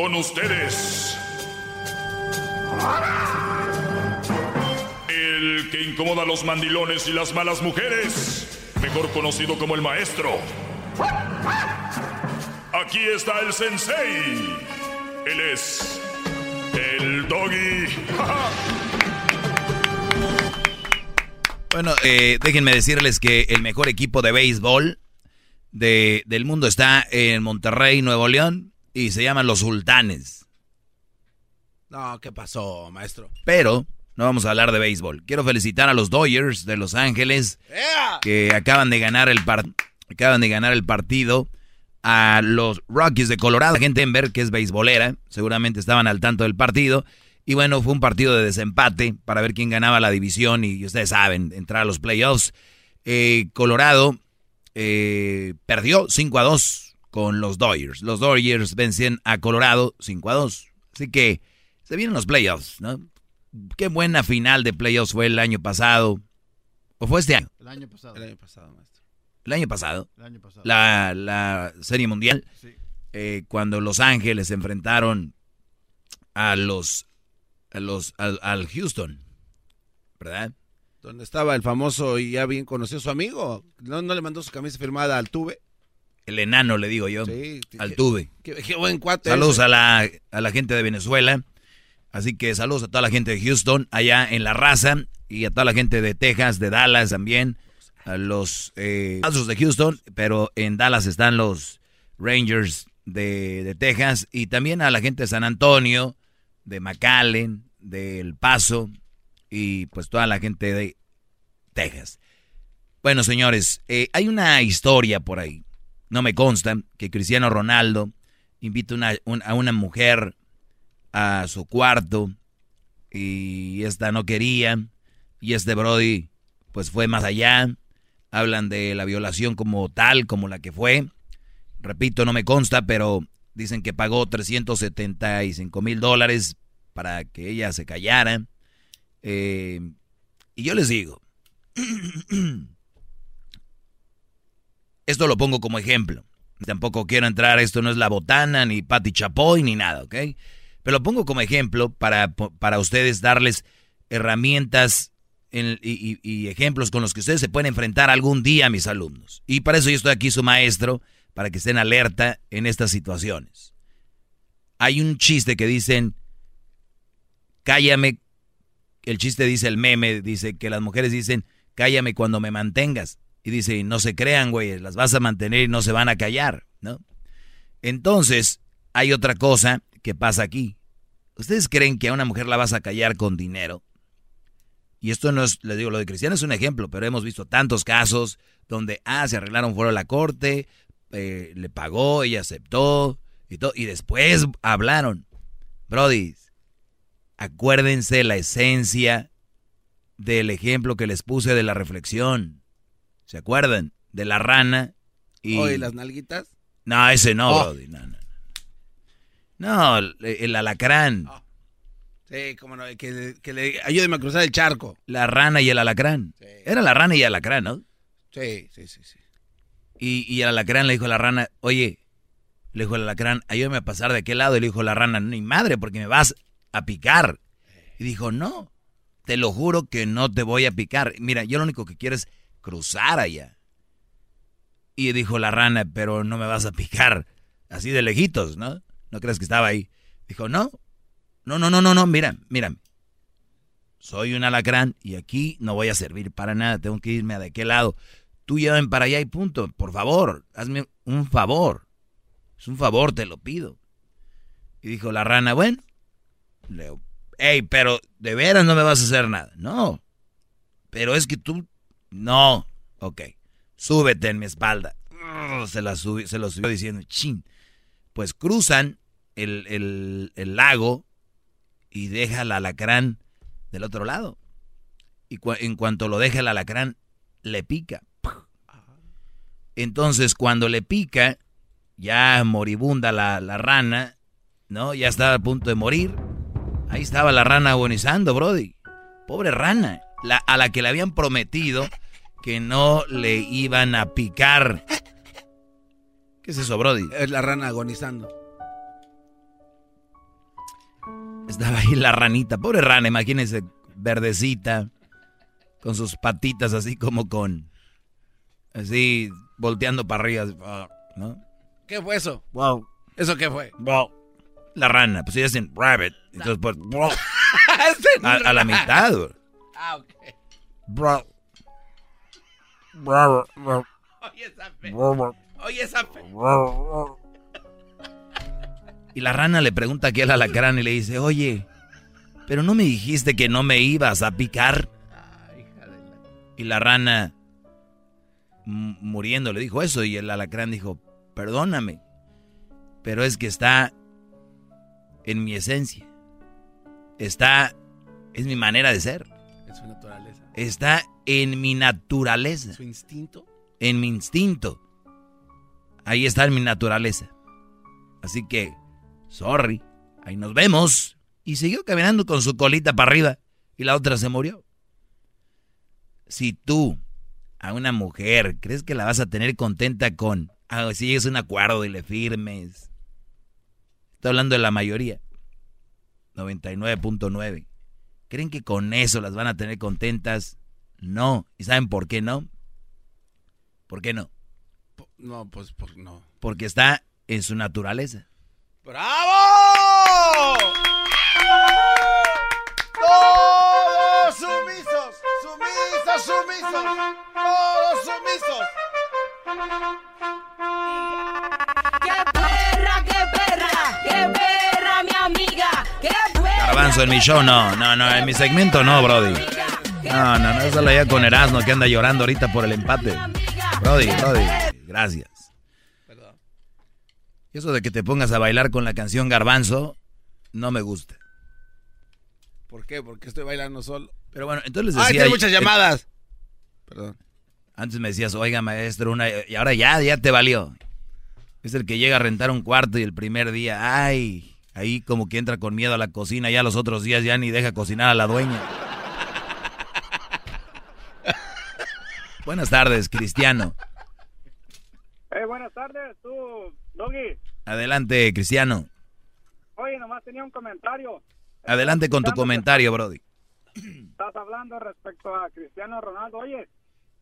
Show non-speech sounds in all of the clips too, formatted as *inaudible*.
Con ustedes. El que incomoda a los mandilones y las malas mujeres, mejor conocido como el maestro. Aquí está el sensei. Él es el doggy. *laughs* Bueno, eh, déjenme decirles que el mejor equipo de béisbol de, del mundo está en Monterrey, Nuevo León, y se llaman los Sultanes. No, ¿qué pasó, maestro? Pero no vamos a hablar de béisbol. Quiero felicitar a los Dodgers de Los Ángeles que acaban de ganar el acaban de ganar el partido a los Rockies de Colorado. La gente en ver que es beisbolera, seguramente estaban al tanto del partido. Y bueno, fue un partido de desempate para ver quién ganaba la división y ustedes saben, entrar a los playoffs. Eh, Colorado eh, perdió 5 a 2 con los Dodgers. Los Dodgers vencen a Colorado 5 a 2. Así que se vienen los playoffs, ¿no? Qué buena final de playoffs fue el año pasado. ¿O fue este año? El año pasado. El año pasado, maestro. El año pasado. El año pasado. La, la Serie Mundial. Sí. Eh, cuando Los Ángeles se enfrentaron a los a los, al, al, Houston, ¿verdad? Donde estaba el famoso y ya bien conocido su amigo. ¿No, no le mandó su camisa firmada al Tuve? El enano, le digo yo. Sí, al Tuve. Qué, qué, buen cuate. Saludos ese. a la, a la gente de Venezuela. Así que saludos a toda la gente de Houston, allá en La Raza, y a toda la gente de Texas, de Dallas también, a los eh, de Houston, pero en Dallas están los Rangers de, de Texas, y también a la gente de San Antonio, de McAllen, de El Paso y pues toda la gente de Texas. Bueno, señores, eh, hay una historia por ahí, no me consta, que Cristiano Ronaldo un, a una mujer a su cuarto y esta no quería y este Brody pues fue más allá. Hablan de la violación como tal, como la que fue. Repito, no me consta, pero dicen que pagó 375 mil dólares para que ella se callara. Eh, y yo les digo, *clears throat* esto lo pongo como ejemplo. Tampoco quiero entrar, esto no es la botana, ni Pati Chapoy, ni nada, ¿ok? Pero lo pongo como ejemplo para, para ustedes darles herramientas en, y, y, ejemplos con los que ustedes se pueden enfrentar algún día mis alumnos. Y para eso yo estoy aquí, su maestro, para que estén alerta en estas situaciones. Hay un chiste que dicen, cállame, el chiste dice el meme, dice que las mujeres dicen, cállame cuando me mantengas. Y dice, no se crean, güey, las vas a mantener y no se van a callar, ¿no? Entonces, hay otra cosa que pasa aquí. ¿Ustedes creen que a una mujer la vas a callar con dinero? Y esto no es, les digo, lo de Cristiano es un ejemplo, pero hemos visto tantos casos donde, ah, se arreglaron fuera de la corte, eh, le pagó, ella aceptó, y, todo, y después hablaron. Brody, acuérdense la esencia del ejemplo que les puse de la reflexión. ¿Se acuerdan? De la rana y... ¿Oye, las nalguitas? No, ese no, oh. Brody, no, no. No, el, el alacrán. Oh. Sí, como no, que, que, le ayúdeme a cruzar el charco. La rana y el alacrán. Sí. Era la rana y el alacrán, ¿no? Sí, sí, sí, sí. Y, y el alacrán le dijo a la rana, oye, le dijo el alacrán, ayúdame a pasar de aquel lado. Y le dijo la rana, ni madre, porque me vas a picar. Y dijo, no, te lo juro que no te voy a picar. Mira, yo lo único que quiero es cruzar allá. Y dijo la rana, pero no me vas a picar así de lejitos, ¿no? ¿No crees que estaba ahí? Dijo, no, no, no, no, no, no, mira, mira. Soy un alacrán y aquí no voy a servir para nada, tengo que irme a de qué lado. Tú llévame para allá y punto. Por favor, hazme un favor. Es un favor, te lo pido. Y dijo la rana, bueno, Leo, hey, pero de veras no me vas a hacer nada. No, pero es que tú, no, ok, súbete en mi espalda. Se, la se lo subió diciendo, chin. Pues cruzan el, lago y deja el alacrán del otro lado. Y en cuanto lo deja el alacrán, le pica. Entonces, cuando le pica, ya moribunda la, la rana, ¿no? Ya estaba a punto de morir. Ahí estaba la rana agonizando, Brody. Pobre rana, la, a la que le habían prometido que no le iban a picar. ¿Qué es eso, Brody? Es la rana agonizando. Estaba ahí la ranita, pobre rana, imagínense, verdecita, con sus patitas así como con, así, volteando para arriba, ¿no? ¿Qué fue eso? Wow. ¿Eso qué fue? Wow. La rana, pues ellos dicen rabbit, entonces pues, *laughs* a, la mitad. Ah, ok. Bro. Oye esa fe. Oye esa fe. Y la rana le pregunta aquí al alacrán y le dice, oye, pero no me dijiste que no me ibas a picar. Y la rana, muriendo, le dijo eso y el alacrán dijo, perdóname, pero es que está en mi esencia. Está, es mi manera de ser. Es su naturaleza. Está en mi naturaleza. ¿Su instinto? En mi instinto. Ahí está en mi naturaleza. Así que sorry, ahí nos vemos. Y siguió caminando con su colita para arriba y la otra se murió. Si tú a una mujer crees que la vas a tener contenta con, ah, si es un acuerdo y le firmes. Estoy hablando de la mayoría. 99.9. ¿Creen que con eso las van a tener contentas? No. ¿Y saben por qué no? ¿Por qué no? No, pues por, no. Porque está en su naturaleza. ¡Bravo! Todos sumisos, sumisos, sumisos, todos sumisos. Avanzo en mi show, no, no, no, en mi segmento no, Brody. No, no, no, eso lo ya con Erasmo que anda llorando ahorita por el empate. Brody, Brody, gracias. Y eso de que te pongas a bailar con la canción Garbanzo, no me gusta. ¿Por qué? Porque estoy bailando solo. Pero bueno, entonces les decía... ¡Ay, muchas llamadas! Perdón. Antes me decías, oiga, maestro, una... Y ahora ya, ya te valió. Es el que llega a rentar un cuarto y el primer día, ay, ahí como que entra con miedo a la cocina, ya los otros días ya ni deja cocinar a la dueña. *laughs* Buenas tardes, Cristiano. Eh, buenas tardes, tú, Doggy. Adelante, Cristiano. Oye, nomás tenía un comentario. Adelante con tu comentario, Brody. Estás hablando respecto a Cristiano Ronaldo. Oye,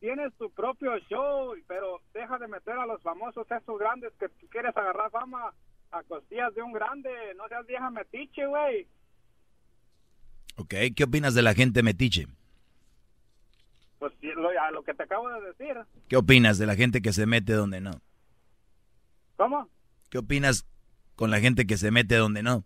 tienes tu propio show, pero deja de meter a los famosos esos grandes que tú quieres agarrar fama a costillas de un grande. No seas vieja metiche, güey. Ok, ¿qué opinas de la gente metiche? Pues lo, lo que te acabo de decir. ¿Qué opinas de la gente que se mete donde no? ¿Cómo? ¿Qué opinas con la gente que se mete donde no?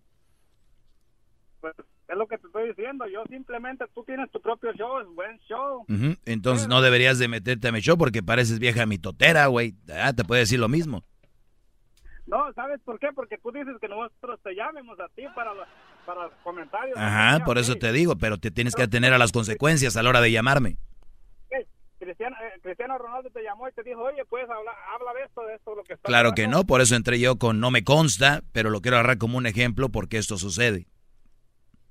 Pues es lo que te estoy diciendo. Yo simplemente, tú tienes tu propio show, es buen show. Entonces no deberías de meterte a mi show porque pareces vieja mitotera, güey. Ah, te puede decir lo mismo. No, ¿sabes por qué? Porque tú dices que nosotros te llamemos a ti para los, para comentarios. Ajá, por eso te digo, pero te tienes que atener a las consecuencias a la hora de llamarme. Cristiano, eh, Cristiano, Ronaldo te llamó y te dijo, oye, puedes hablar, habla de esto, de esto, lo que está Claro que no, por eso entré yo con no me consta, pero lo quiero agarrar como un ejemplo porque esto sucede.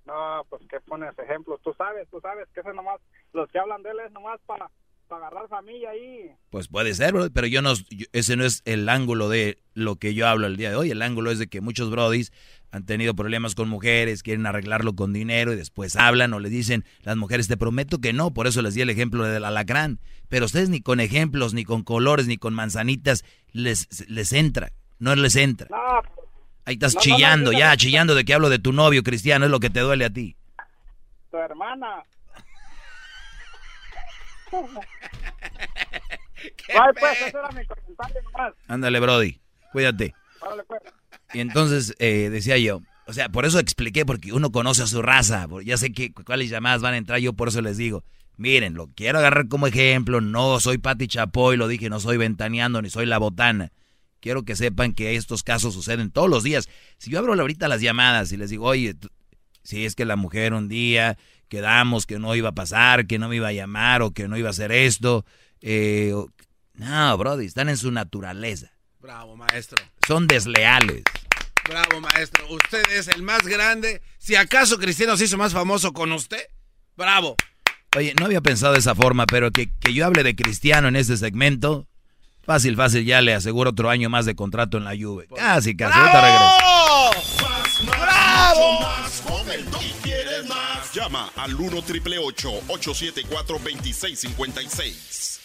No, pues que pones ejemplos, tú sabes, tú sabes que ese nomás, los que hablan de él es nomás para para agarrar familia ahí. Pues puede ser, bro, pero yo no, yo- ese no es el ángulo de lo que yo hablo el día de hoy. El ángulo es de que muchos brodis han tenido problemas con mujeres, quieren arreglarlo con dinero y después hablan o le dicen las mujeres, te prometo que no, por eso les di el ejemplo del alacrán. Pero ustedes ni con ejemplos, ni con colores, ni con manzanitas les, les entra, no les entra. No, Ahí estás No, no, no, chillando, ya, chillando de que hablo de tu novio, Cristiano, es lo que te duele a ti. tu hermana. *laughs* Ay, pues, ese era mi comentario nomás. Ándale, Brody, cuídate. Pues. Y entonces eh, decía yo, o sea, por eso expliqué, porque uno conoce a su raza, ya sé que cuáles llamadas van a entrar, yo por eso les digo, miren, lo quiero agarrar como ejemplo, no soy Pati Chapoy, lo dije, no soy ventaneando, ni soy la botana. Quiero que sepan que estos casos suceden todos los días. Si yo abro ahorita las llamadas y les digo, oye, tú- si es que la mujer un día quedamos que no iba a pasar, que no me iba a llamar o que no iba a hacer esto, eh, no, Brody, están en su naturaleza. Bravo, maestro. Son desleales. Bravo, maestro. Usted es el más grande. Si acaso Cristiano se hizo más famoso con usted, bravo. Oye, no había pensado de esa forma, pero que, que yo hable de Cristiano en este segmento, fácil, fácil, ya le aseguro otro año más de contrato en la Juve. Casi, casi, ahorita regreso. Llama al 1 triple 874 2656.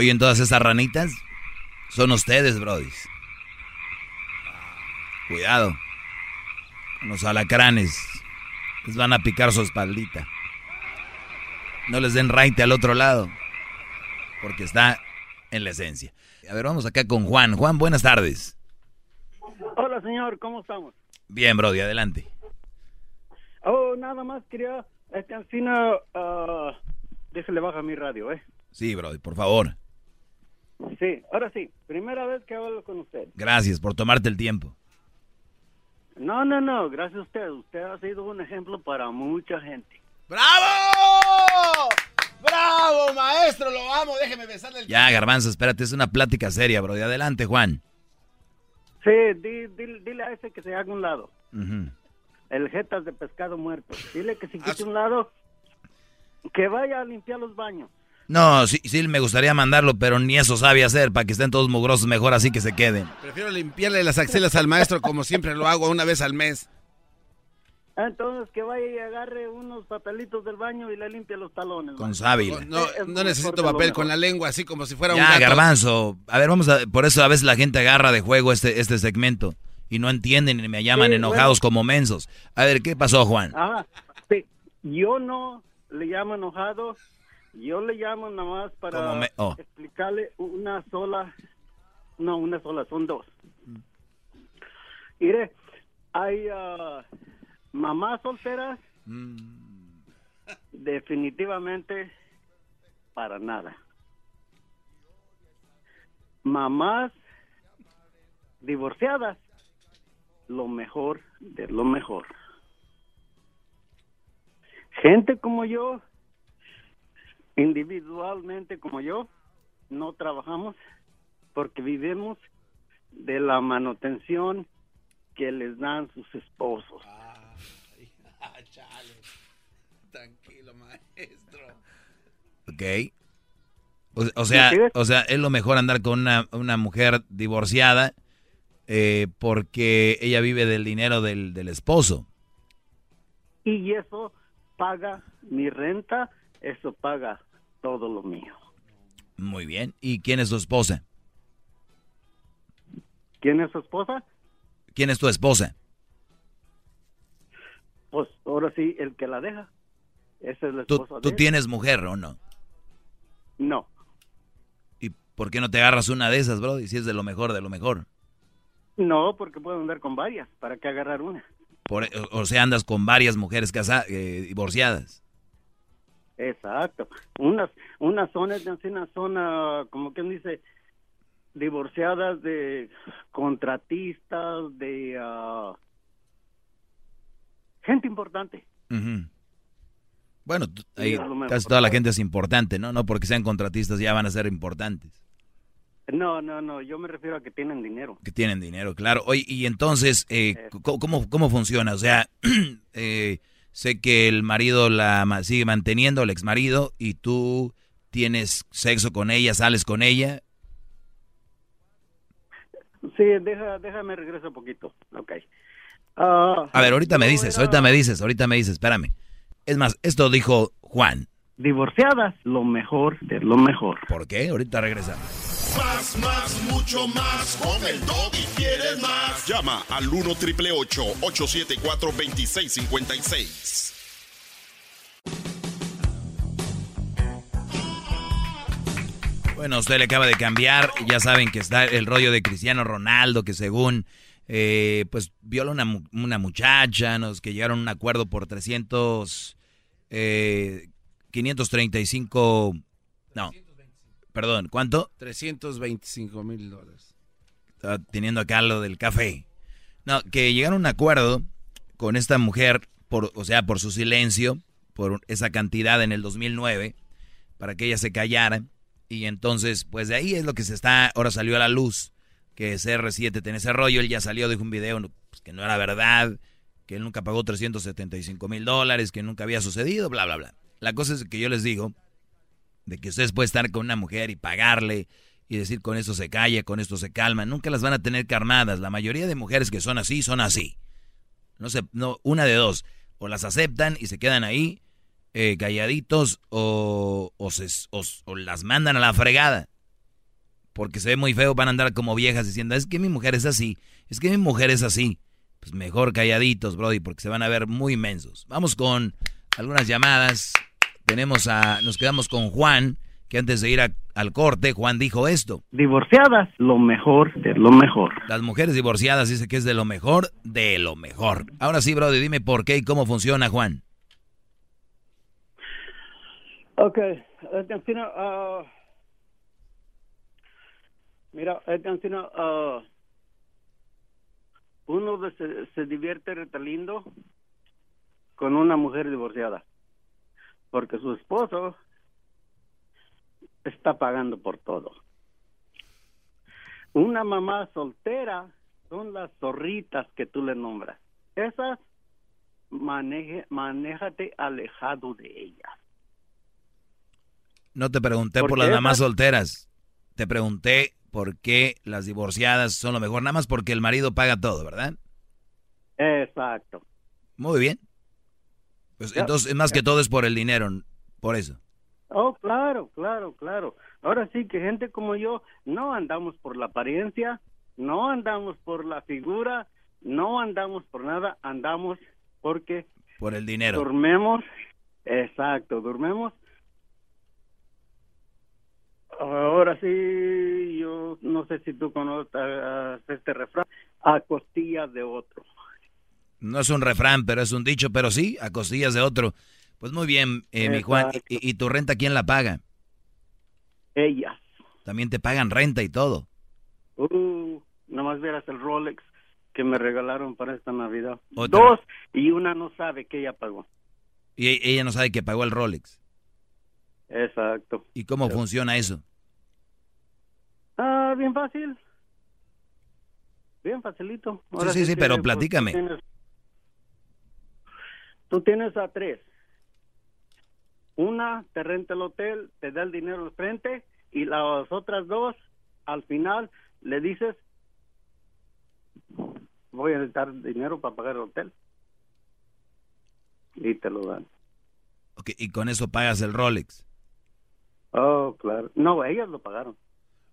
Oye, en todas esas ranitas son ustedes, brodis. Cuidado. Con Los alacranes les van a picar su espaldita. No les den raite al otro lado, porque está en la esencia. A ver, vamos acá con Juan. Juan, buenas tardes. Hola, señor, ¿cómo estamos? Bien, Brody, adelante. Oh, nada más quería, este, Ancina, uh, déjale baja mi radio, ¿eh? Sí, Brody, por favor. Sí, ahora sí, primera vez que hablo con usted. Gracias por tomarte el tiempo. No, no, no, gracias a usted. Usted ha sido un ejemplo para mucha gente. ¡Bravo! ¡Bravo, maestro! Lo amo. Déjeme besarle el Ya, Garbanzo, espérate, es una plática seria, Brody. Adelante, Juan. Sí, di- di- dile a ese que se haga un lado. Ujú. El jetas de pescado muerto. Dile que si quite un lado, que vaya a limpiar los baños. No, sí, sí me gustaría mandarlo, pero ni eso sabe hacer, para que estén todos mugrosos, mejor así que se queden. Prefiero limpiarle las axilas al maestro como siempre lo hago una vez al mes. Entonces que vaya y agarre unos papelitos del baño y le limpie los talones. Con sábila. No, no necesito papel con la lengua así como si fuera un Ya, gato. Garbanzo. A ver, vamos a... Por eso a veces la gente agarra de juego este, este segmento y no entienden y me llaman Sí, enojados bueno. como mensos. A ver, ¿qué pasó, Juan? Ah, sí. Yo no le llamo enojado, yo le llamo nada más para me- oh. explicarle una sola, no, una sola, son dos. Mire, hay ah, mamás solteras, definitivamente para nada. Mamás divorciadas, lo mejor de lo mejor. Gente como yo, individualmente como yo, no trabajamos porque vivimos de la manutención que les dan sus esposos. *laughs* Tranquilo, maestro. Ok. O, o sea, o sea, es lo mejor andar con una, una mujer divorciada eh, porque ella vive del dinero del, del esposo. Y eso paga mi renta, eso paga todo lo mío. Muy bien. ¿Y quién es su esposa? ¿Quién es su esposa? ¿Quién es tu esposa? Pues ahora sí, el que la deja. Esa es la ¿Tú, esposa tú de él. tienes mujer o no? No, ¿Y por qué no te agarras una de esas, bro? Y si es de lo mejor, de lo mejor. no, porque puedo andar con varias. ¿Para qué agarrar una? Por, o, sea, andas con varias mujeres casadas, eh, divorciadas. Exacto. Unas, unas zonas de una zona, como quien dice, divorciadas de contratistas, de ah, gente importante. Bueno, ahí casi toda la gente es importante, ¿no? No porque sean contratistas ya van a ser importantes. No, no, no, yo me refiero a que tienen dinero. Que tienen dinero, claro. Oye, y entonces, eh, eh. ¿cómo, ¿cómo funciona? O sea, *clears throat* eh, sé que el marido la sigue manteniendo, el ex marido, y tú tienes sexo con ella, sales con ella. Sí, deja, déjame regreso un poquito. Ok. Ah, a ver, ahorita me dices, ahorita me dices, ahorita me dices, espérame. Es más, esto dijo Juan. Divorciadas, lo mejor de lo mejor. ¿Por qué? Ahorita regresamos. Más, más, mucho más. Con el y quieres más. Llama al 1 triple 874 2656. Bueno, usted le acaba de cambiar. Ya saben que está el rollo de Cristiano Ronaldo, que según eh, pues viola una, una muchacha, nos que llegaron a un acuerdo por 300, eh, 535, no, perdón, ¿cuánto? 325 mil dólares. Está teniendo acá lo del café. No, que llegaron a un acuerdo con esta mujer, por, o sea, por su silencio, por esa cantidad en el 2009, para que ella se callara. Y entonces, pues de ahí es lo que se está, ahora salió a la luz que CR7 tiene ese rollo. Él ya salió, dijo un video pues, que no era verdad, que él nunca pagó 375 mil dólares, que nunca había sucedido, bla, bla, bla. La cosa es que yo les digo de que ustedes pueden estar con una mujer y pagarle y decir con esto se calla, con esto se calma. Nunca las van a tener carnadas. La mayoría de mujeres que son así, son así. No sé, no, una de dos. O las aceptan y se quedan ahí eh, calladitos o, o, se, o las mandan a la fregada porque se ve muy feo, van a andar como viejas diciendo, es que mi mujer es así, es que mi mujer es así. Pues mejor calladitos, Brody, porque se van a ver muy inmensos. Vamos con algunas llamadas. Tenemos a, nos quedamos con Juan, que antes de ir al corte, Juan dijo esto. Divorciadas, lo mejor de lo mejor. Las mujeres divorciadas dice que es de lo mejor de lo mejor. Ahora sí, Brody, dime por qué y cómo funciona, Juan. Ok, uh, Mira, uh, uno se, se divierte retalindo con una mujer divorciada, porque su esposo está pagando por todo. Una mamá soltera son las zorritas que tú le nombras. Esas, maneje, manéjate alejado de ellas. No te pregunté por las mamás solteras. Te pregunté por qué las divorciadas son lo mejor, nada más porque el marido paga todo, ¿verdad? Exacto. Muy bien. Pues entonces, más que todo es por el dinero, por eso. Oh, claro, claro, claro. Ahora sí que gente como yo no andamos por la apariencia, no andamos por la figura, no andamos por nada, andamos porque... Por el dinero. Dormemos, exacto, dormemos Ahora sí, yo no sé si tú conoces este refrán, a costillas de otro. No es un refrán, pero es un dicho, pero sí, a costillas de otro. Pues muy bien, eh, mi Juan. ¿Y, tu renta quién la paga? Ellas. También te pagan renta y todo. Uh, nomás verás el Rolex que me regalaron para esta Navidad. Dos, y una no sabe que ella pagó. Y ella no sabe que pagó el Rolex. Exacto. ¿Y cómo funciona eso? Ah, bien fácil. Bien facilito. sí, sí, sí, pero pues, platícame. Tú tienes, a tres. Una te renta el hotel, te da el dinero al frente y las otras dos, al final, le dices, voy a necesitar dinero para pagar el hotel. Y te lo dan. Ok, y con eso pagas el Rolex. Oh, claro. No, ellas lo pagaron.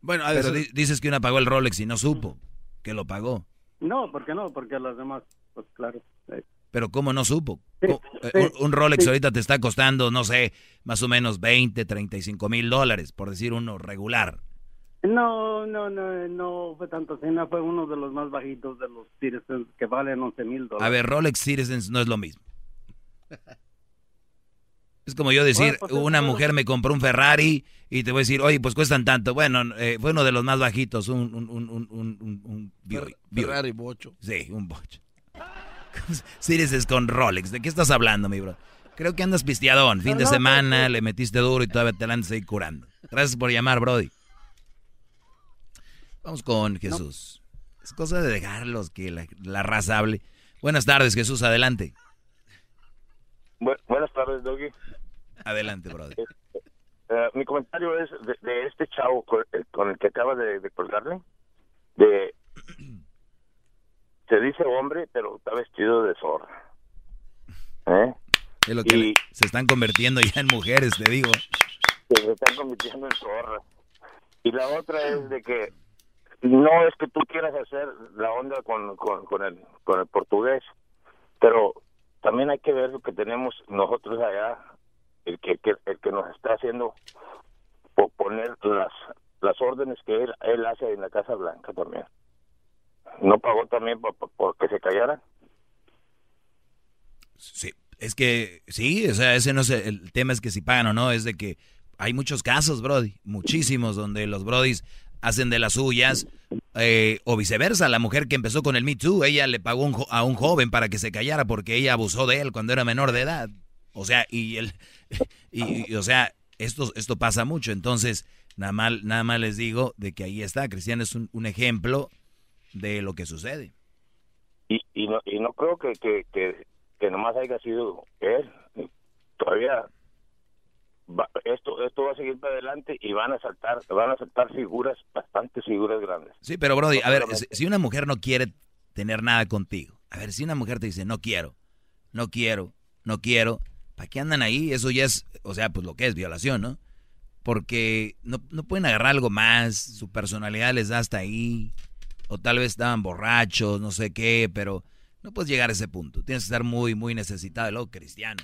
Bueno, pero dices que una pagó el Rolex y no supo que lo pagó. No, ¿por qué no? Porque las demás, pues claro. Pero ¿cómo no supo? Eh, un, Rolex ahorita te está costando, no sé, más o menos 20, 35 mil dólares, por decir uno regular. No, no, no, no fue tanto cena, fue uno de los más bajitos de los Citizens que valen 11 mil dólares. A ver, Rolex Citizens no es lo mismo. Es como yo decir, Bueno, pues, una mujer me compró un Ferrari y te voy a decir, oye, pues cuestan tanto. Bueno, eh, fue uno de los más bajitos, un, un, un, un, un. Ferrari bocho. Sí, un bocho. Citizens con Rolex, ¿de qué estás hablando, mi bro? Creo que andas pisteadón, fin de No, semana, le metiste duro y todavía te la andas ahí curando. Gracias por llamar, Brody. Vamos con Jesús. Es cosa de dejarlos que la, la raza hable. Buenas tardes, Jesús, adelante. Bu- buenas tardes, Doggy. Adelante, Brody. Eh, mi comentario es de, de este chavo con, el- con el que acaba de, de colgarle. De, se dice hombre, pero está vestido de zorra. ¿Eh? Es lo que Y- se están convirtiendo ya en mujeres, te digo. Se están convirtiendo en zorra. Y la otra es de que no es que tú quieras hacer la onda con, con, con el, con el portugués, pero también hay que ver lo que tenemos nosotros allá, el que, que- el que nos está haciendo po- poner las las órdenes que él, él hace en la Casa Blanca también. ¿No pagó también por, se callara? Sí, es que sí, o sea, ese no es el, tema es que si pagan o no, es de que hay muchos casos, Brody, muchísimos donde los Brodis hacen de las suyas eh, o viceversa. La mujer que empezó con el Me Too, ella le pagó un a un joven para que se callara porque ella abusó de él cuando era menor de edad. O sea, y él, *laughs* y, o sea, esto, esto pasa mucho. Entonces, nada más, nada más les digo de que ahí está. Cristian es un ejemplo de lo que sucede. Y, y, no, y no creo que, que, que, que nomás haya sido él. Todavía va- esto esto va a seguir para adelante y van a saltar van a saltar figuras, bastantes figuras grandes. Sí, pero Brody, a ver, si una mujer no quiere tener nada contigo, a ver, si una mujer te dice, no quiero, no quiero, no quiero, ¿para qué andan ahí? Eso ya es, o sea, pues lo que es violación, ¿no? Porque no, no pueden agarrar algo más, su personalidad les da hasta ahí, o tal vez estaban borrachos, no sé qué, pero no puedes llegar a ese punto. Tienes que estar muy, muy necesitado lo cristiano.